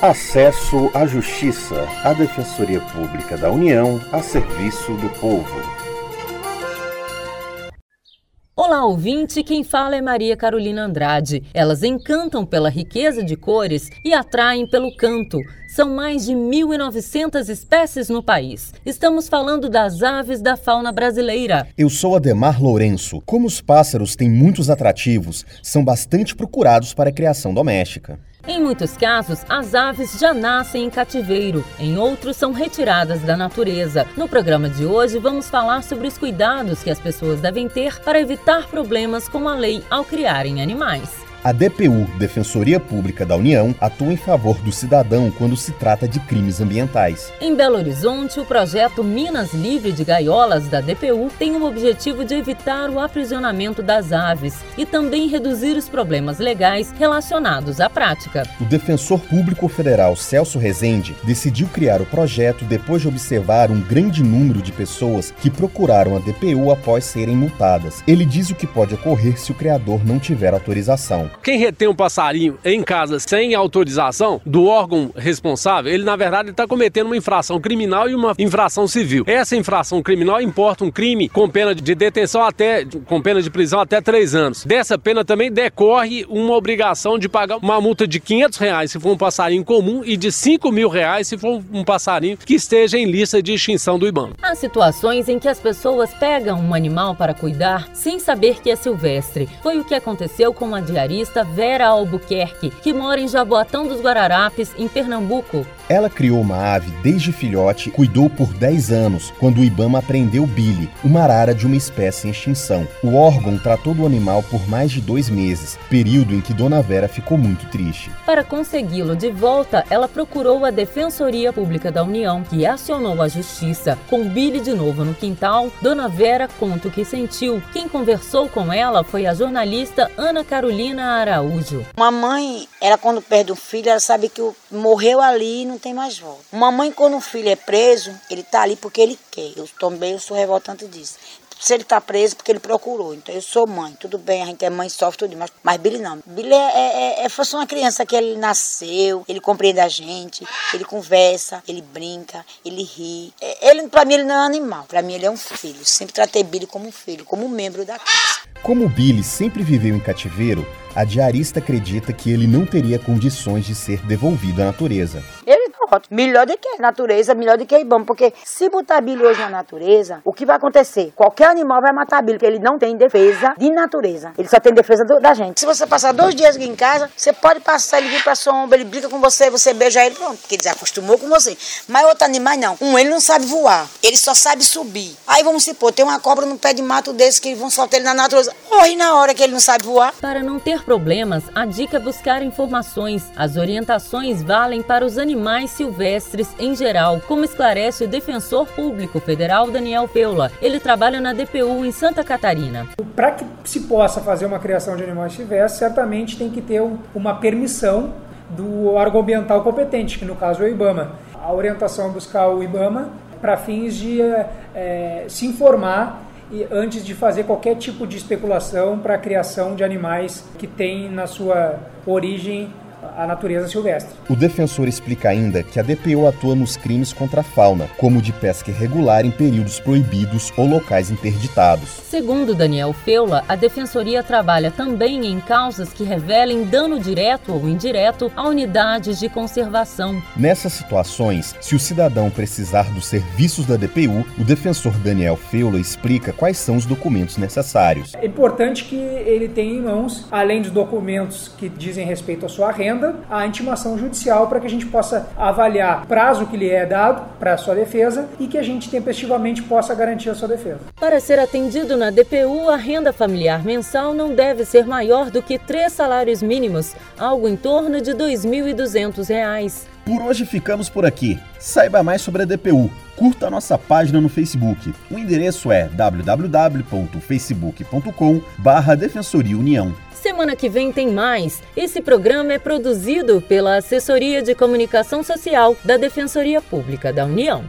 Acesso à Justiça, a Defensoria Pública da União a serviço do povo. Olá, ouvinte! Quem fala é Maria Carolina Andrade. Elas encantam pela riqueza de cores e atraem pelo canto. São mais de 1.900 espécies no país. Estamos falando das aves da fauna brasileira. Eu sou Ademar Lourenço. Como os pássaros têm muitos atrativos, são bastante procurados para a criação doméstica. Em muitos casos, as aves já nascem em cativeiro, em outros são retiradas da natureza. No programa de hoje, vamos falar sobre os cuidados que as pessoas devem ter para evitar problemas com a lei ao criarem animais. A DPU, Defensoria Pública da União, atua em favor do cidadão quando se trata de crimes ambientais. Em Belo Horizonte, o projeto Minas Livre de Gaiolas da DPU tem o objetivo de evitar o aprisionamento das aves e também reduzir os problemas legais relacionados à prática. O defensor público federal Celso Rezende decidiu criar o projeto depois de observar um grande número de pessoas que procuraram a DPU após serem multadas. Ele diz o que pode ocorrer se o criador não tiver autorização. Quem retém um passarinho em casa sem autorização do órgão responsável, ele na verdade está cometendo uma infração criminal e uma infração civil. Essa infração criminal importa um crime com pena de detenção até, com pena de prisão até três anos. Dessa pena também decorre uma obrigação de pagar uma multa de 500 reais se for um passarinho comum e de 5 mil reais se for um passarinho que esteja em lista de extinção do IBAMA. Há situações em que as pessoas pegam um animal para cuidar sem saber que é silvestre. Foi o que aconteceu com a diarista Vera Albuquerque, que mora em Jaboatão dos Guararapes, em Pernambuco. Ela criou uma ave desde filhote, cuidou por 10 anos, quando o Ibama apreendeu Billy, uma arara de uma espécie em extinção. O órgão tratou do animal por mais de dois meses, período em que Dona Vera ficou muito triste. Para consegui-lo de volta, ela procurou a Defensoria Pública da União, que acionou a Justiça. Com Billy de novo no quintal, Dona Vera conta o que sentiu. Quem conversou com ela foi a jornalista Ana Carolina Araújo. Uma mãe, ela quando perde um filho, ela sabe que morreu ali e não tem mais volta. Uma mãe, quando um filho é preso, ele está ali porque ele quer. Eu também eu sou revoltante disso se ele está preso porque ele procurou. Então eu sou mãe, tudo bem, a gente é mãe, sofre tudo, mas, mas Billy não. Billy é, é, é, fosse uma criança que ele nasceu, ele compreende a gente, ele conversa, ele brinca, ele ri. É, ele, para mim, ele não é um animal, para mim ele é um filho. Sempre tratei Billy como um filho, como um membro da casa. Como Billy sempre viveu em cativeiro, a diarista acredita que ele não teria condições de ser devolvido à natureza. Ótimo. Melhor do que a natureza, melhor do que a Ibama. Porque se botar Billy hoje na natureza, o que vai acontecer? Qualquer animal vai matar Billy, porque ele não tem defesa de natureza. Ele só tem defesa do, da gente. Se você passar dois dias aqui em casa, você pode passar, ele vir pra sombra, ele brinca com você, você beija ele, pronto. Porque ele já acostumou com você. Mas outro animal não. Um, ele não sabe voar. Ele só sabe subir. Aí vamos supor, tem uma cobra no pé de mato desse que vão soltar ele na natureza. Morre na hora que ele não sabe voar. Para não ter problemas, a dica é buscar informações. As orientações valem para os animais silvestres em geral, como esclarece o defensor público federal Daniel Peula. Ele trabalha na DPU em Santa Catarina. Para que se possa fazer uma criação de animais silvestres, certamente tem que ter uma permissão do órgão ambiental competente, que no caso é o IBAMA. A orientação é buscar o IBAMA para fins de é, se informar e antes de fazer qualquer tipo de especulação para a criação de animais que têm na sua origem a natureza silvestre. O defensor explica ainda que a DPO atua nos crimes contra a fauna, como de pesca irregular em períodos proibidos ou locais interditados. Segundo Daniel Feula, a defensoria trabalha também em causas que revelem dano direto ou indireto a unidades de conservação. Nessas situações, se o cidadão precisar dos serviços da DPU, o defensor Daniel Feula explica quais são os documentos necessários. É importante que ele tenha em mãos, além dos documentos que dizem respeito à sua renda, a intimação judicial para que a gente possa avaliar o prazo que lhe é dado para a sua defesa e que a gente tempestivamente possa garantir a sua defesa. Para ser atendido na DPU, a renda familiar mensal não deve ser maior do que três salários mínimos, algo em torno de R$ 2.200. Por hoje ficamos por aqui. Saiba mais sobre a DPU. Curta a nossa página no Facebook. O endereço é www.facebook.com/defensoria União. Semana que vem tem mais. Esse programa é produzido pela Assessoria de Comunicação Social da Defensoria Pública da União.